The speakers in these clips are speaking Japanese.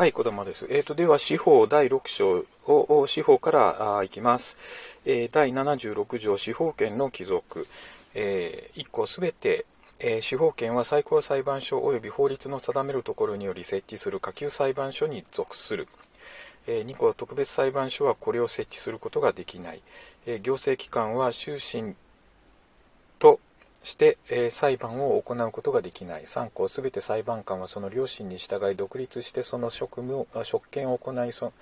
はい、子供です。えっ、ー、と、では、司法第6章を、司法からあいきます。えー、第76条、司法権の帰属。えー、1個すべて、えー、司法権は最高裁判所及び法律の定めるところにより設置する下級裁判所に属する。えー、2個、特別裁判所はこれを設置することができない。え、行政機関は終身として、えー、裁判を行うことができない。3項すべて裁判官はその良心に従い独立してその職務を職権を行いそ、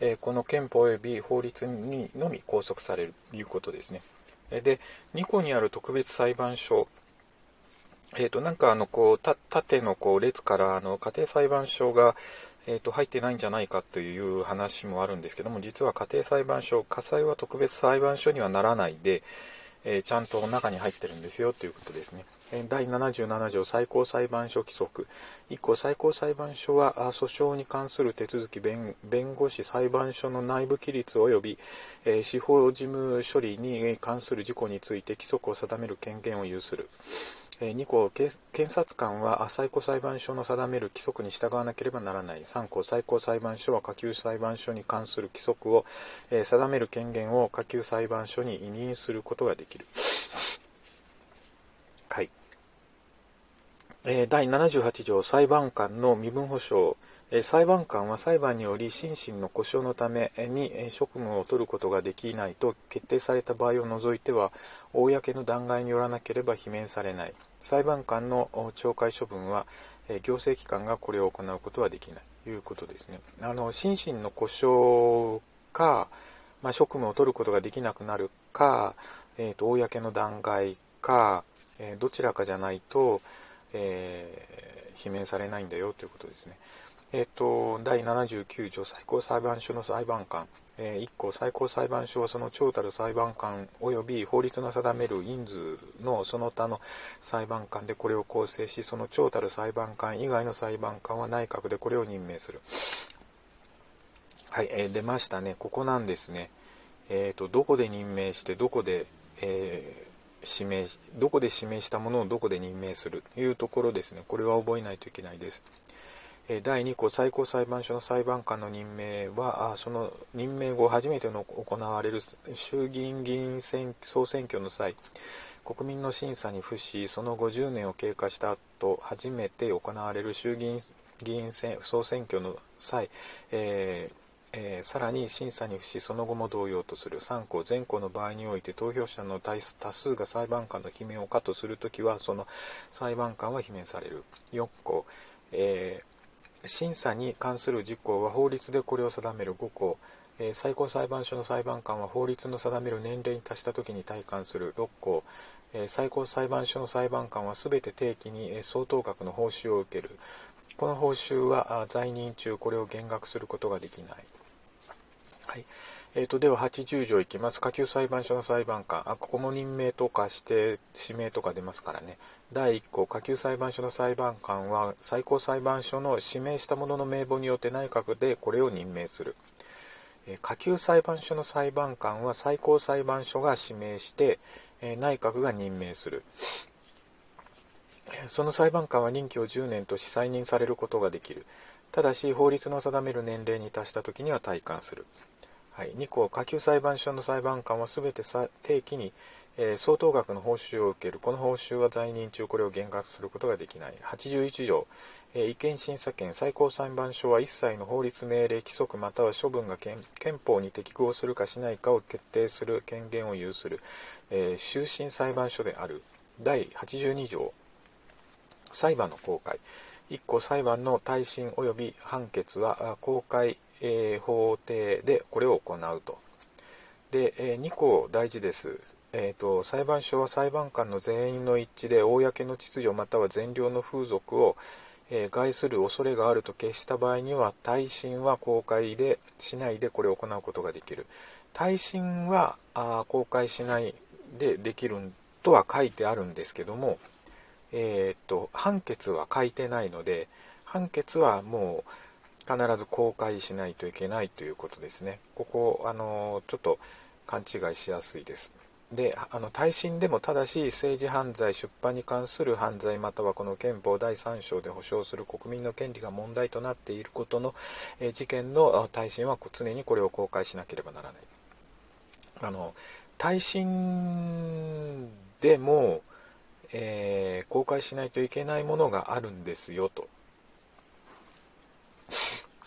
えー、この憲法及び法律にのみ拘束されるということですね。で2項にある特別裁判所えーと、なんかあのこう縦のこう列からあの家庭裁判所が、えーと入ってないんじゃないかという話もあるんですけども実は家庭裁判所火災は特別裁判所にはならないで、え、ちゃんと中に入ってるんですよということですね。え第77条最高裁判所規則1項最高裁判所は訴訟に関する手続き弁護士裁判所の内部規律及び、え、司法事務処理に関する事項について規則を定める権限を有する。2項検察官は最高裁判所の定める規則に従わなければならない3項最高裁判所は下級裁判所に関する規則を定める権限を下級裁判所に委任することができる。はい。第78条裁判官の身分保障。裁判官は裁判により心身の故障のために職務を取ることができないと決定された場合を除いては公の弾劾によらなければ罷免されない。裁判官の懲戒処分は行政機関がこれを行うことはできない。ということですね。あの心身の故障か、まあ、職務を取ることができなくなるか、えーと、公の弾劾か、えー、どちらかじゃないと、えー、罷免されないんだよということですね。えっ、と、第79条最高裁判所の裁判官、えー、1項最高裁判所はその長たる裁判官及び法律の定める人数のその他の裁判官でこれを構成し、その長たる裁判官以外の裁判官は内閣でこれを任命する。はい、えー、出ましたね。ここなんですね。えっ、ー、と、どこで任命して、どこで、えー、指名、どこで指名したものをどこで任命するというところですね。これは覚えないといけないです。第2項最高裁判所の裁判官の任命はその任命後初めての行われる衆議院議員選総選挙の際国民の審査に付しその50年を経過した後初めて行われる衆議院議員総選挙の際、えーえー、さらに審査に付しその後も同様とする。3項全項の場合において投票者の多数が裁判官の罷免を可とするときはその裁判官は罷免される。4項、えー審査に関する事項は法律でこれを定める。5項、えー、最高裁判所の裁判官は法律の定める年齢に達した時に退官する。6項、え、最高裁判所の裁判官は全て定期に相当額の報酬を受ける。この報酬は在任中これを減額することができない、はいえーと、では80条いきます。下級裁判所の裁判官。あ、ここも任命とか指定、指名とか出ますからね。第1項、下級裁判所の裁判官は最高裁判所の指名した者の名簿によって内閣でこれを任命する。え下級裁判所の裁判官は最高裁判所が指名して、え内閣が任命する。その裁判官は任期を10年とし再任されることができる。ただし、法律の定める年齢に達した時には退官する。はい、2項下級裁判所の裁判官は全て定期に、えー、相当額の報酬を受ける。この報酬は在任中これを減額することができない。81条、えー、違憲審査権最高裁判所は一切の法律命令規則または処分が憲法に適合するかしないかを決定する権限を有する、えー、終身裁判所である。第82条。裁判の公開。1項裁判の耐震及び判決は公開えー、法廷でこれを行うと。で、えー、2項大事です。えーと、裁判所は裁判官の全員の一致で公の秩序または善良の風俗を、えー、害する恐れがあると決した場合には耐震は公開でしないでこれを行うことができる耐震はあ公開しないでできるとは書いてあるんですけども、えーと判決は書いてないので判決はもう必ず公開しないといけないということですね。ここ、あの、ちょっと勘違いしやすいです。であの耐震でもただし政治犯罪出版に関する犯罪またはこの憲法第3章で保障する国民の権利が問題となっていることの、え事件の耐震は常にこれを公開しなければならないあの耐震でも、えー、公開しないといけないものがあるんですよと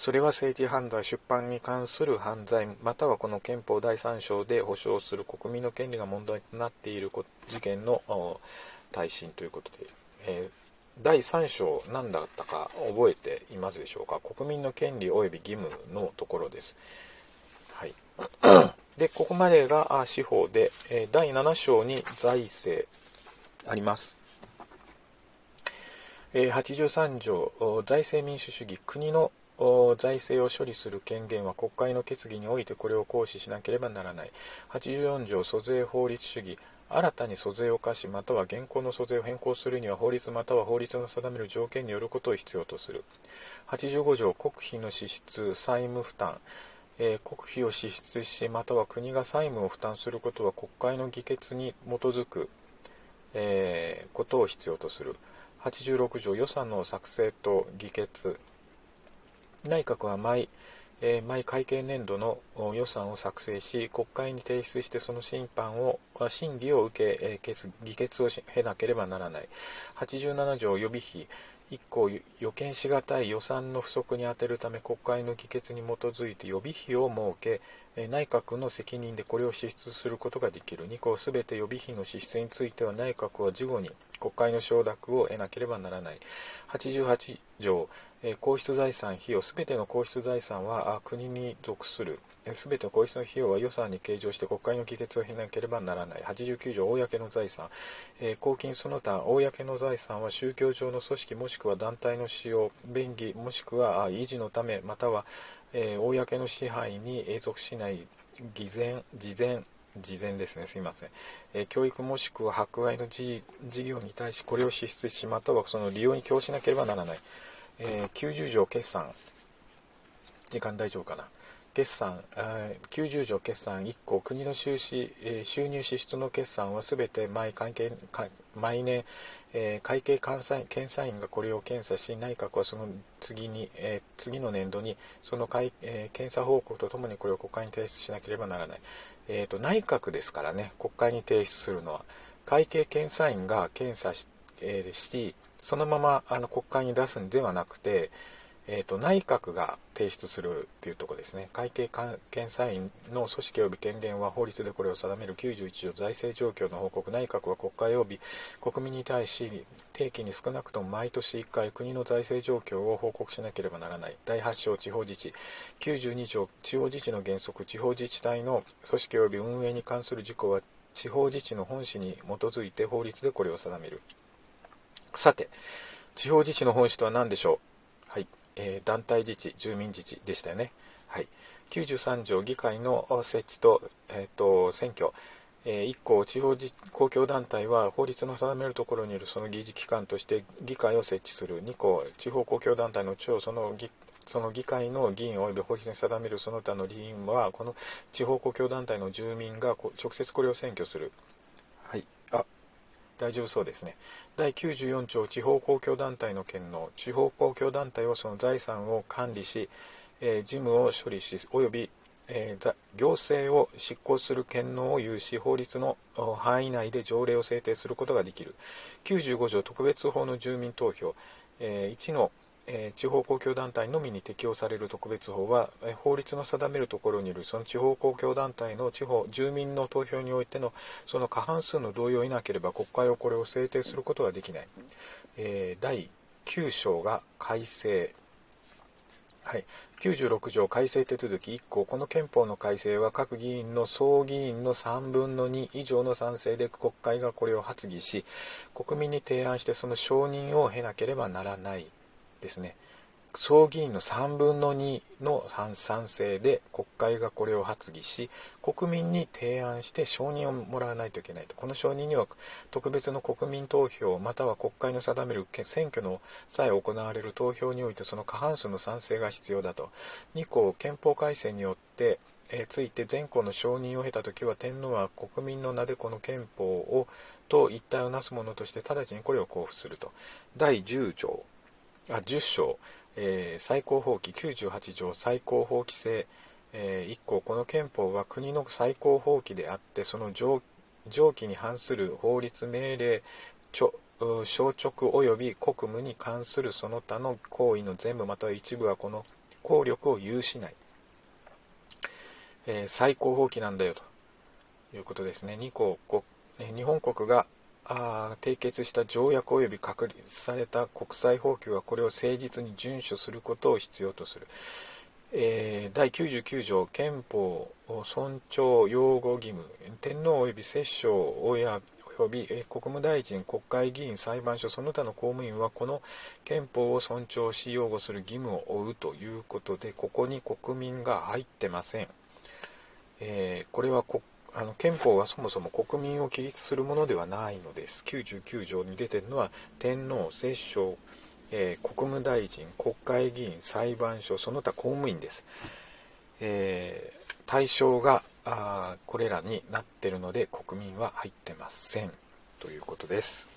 それは政治犯罪出版に関する犯罪またはこの憲法第3章で保障する国民の権利が問題となっている事件の耐震ということで、えー、第3章何だったか覚えていますでしょうか？国民の権利及び義務のところです。はい、でここまでが司法で、え第7章に財政あります。83条財政民主主義国の財政を処理する権限は国会の決議においてこれを行使しなければならない。84条租税法律主義。新たに租税を課しまたは現行の租税を変更するには法律または法律の定める条件によることを必要とする。85条国費の支出債務負担。えー、国費を支出しまたは国が債務を負担することは国会の議決に基づく、えー、ことを必要とする。86条予算の作成と議決。内閣は毎,、えー、毎会計年度の予算を作成し国会に提出してその審判を審議を受け、えー、議決を経なければならない。87条予備費1項予見しがたい予算の不足に充てるため国会の議決に基づいて予備費を設け内閣の責任でこれを支出することができる。2項すべて予備費の支出については内閣は事後に国会の承諾を得なければならない。88条皇室財産費用すべての皇室財産は国に属する。すべての皇室の費用は予算に計上して国会の議決を経なければならない。89条公の財産。公金その他公の財産は宗教上の組織もしくは団体の使用便宜もしくは維持のためまたはえ公の支配に永続しない偽善事前事前ですね、すいません。え教育もしくは迫害の事業に対しこれを支出し、またはその利用に供しなければならない。え、90条決算、時間大丈夫かな？決算、90条決算1項、国の収支、収入支出の決算はすべて毎関係毎年、会計監査検査員がこれを検査し、内閣はその次に、次の年度にその会、検査報告とともにこれを国会に提出しなければならない。えーと、内閣ですからね、国会に提出するのは、会計検査員が検査し,、え、しそのままあの国会に出すんではなくて、えーと、内閣が提出するというところですね。会計検査院の組織及び権限は法律でこれを定める91条財政状況の報告。内閣は国会及び国民に対し定期に少なくとも毎年1回国の財政状況を報告しなければならない。第8章地方自治。92条地方自治の原則。地方自治体の組織及び運営に関する事項は地方自治の本旨に基づいて法律でこれを定める。さて、地方自治の本質とは何でしょう？はい、えー、団体自治、住民自治でしたよね。はい、93条議会の設置と,、えーと、選挙、えー、1項地方公共団体は法律の定めるところにいるその議事機関として議会を設置する。2項地方公共団体の長その議その議会の議員及び法律に定めるその他の議員はこの地方公共団体の住民が直接これを選挙する。大丈夫そうですね。第94条地方公共団体の権能地方公共団体はその財産を管理し、えー、事務を処理し及び、えー、行政を執行する権能を有し法律の範囲内で条例を制定することができる95条特別法の住民投票、えー、1のえ地方公共団体のみに適用される特別法は、え法律の定めるところにいるその地方公共団体の地方住民の投票においてのその過半数の同意を得なければ国会はこれを制定することはできない、えー、第9章が改正。はい、96条改正手続き。1項。この憲法の改正は各議員の総議員の3分の2以上の賛成で国会がこれを発議し国民に提案してその承認を経なければならない。ですね。総議員の3分の2の賛成で国会がこれを発議し国民に提案して承認をもらわないといけないと。この承認には特別の国民投票または国会の定める選挙の際行われる投票においてその過半数の賛成が必要だと。2項憲法改正によってえついて全校の承認を経た時は天皇は国民の名でこの憲法をと一体をなすものとして直ちにこれを交付すると。第10条。あ10章、えー、最高法規98条最高法規制、えー、1項この憲法は国の最高法規であってその上記に反する法律命令消直及び国務に関するその他の行為の全部または一部はこの効力を有しない、えー、最高法規なんだよということですね。2項日本国があ締結した条約及び確立された国際法規はこれを誠実に遵守することを必要とする、えー、第99条憲法尊重擁護義務天皇及び摂政及び国務大臣国会議員裁判所その他の公務員はこの憲法を尊重し擁護する義務を負うということでここに国民が入ってません、えー、これは国あの憲法はそもそも国民を規律するものではないのです。99条に出てるのは天皇、摂政、えー、国務大臣、国会議員、裁判所、その他公務員です。えー、対象があこれらになってるので国民は入ってませんということです。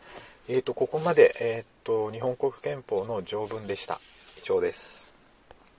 えーと、ここまで、えーと日本国憲法の条文でした。以上です。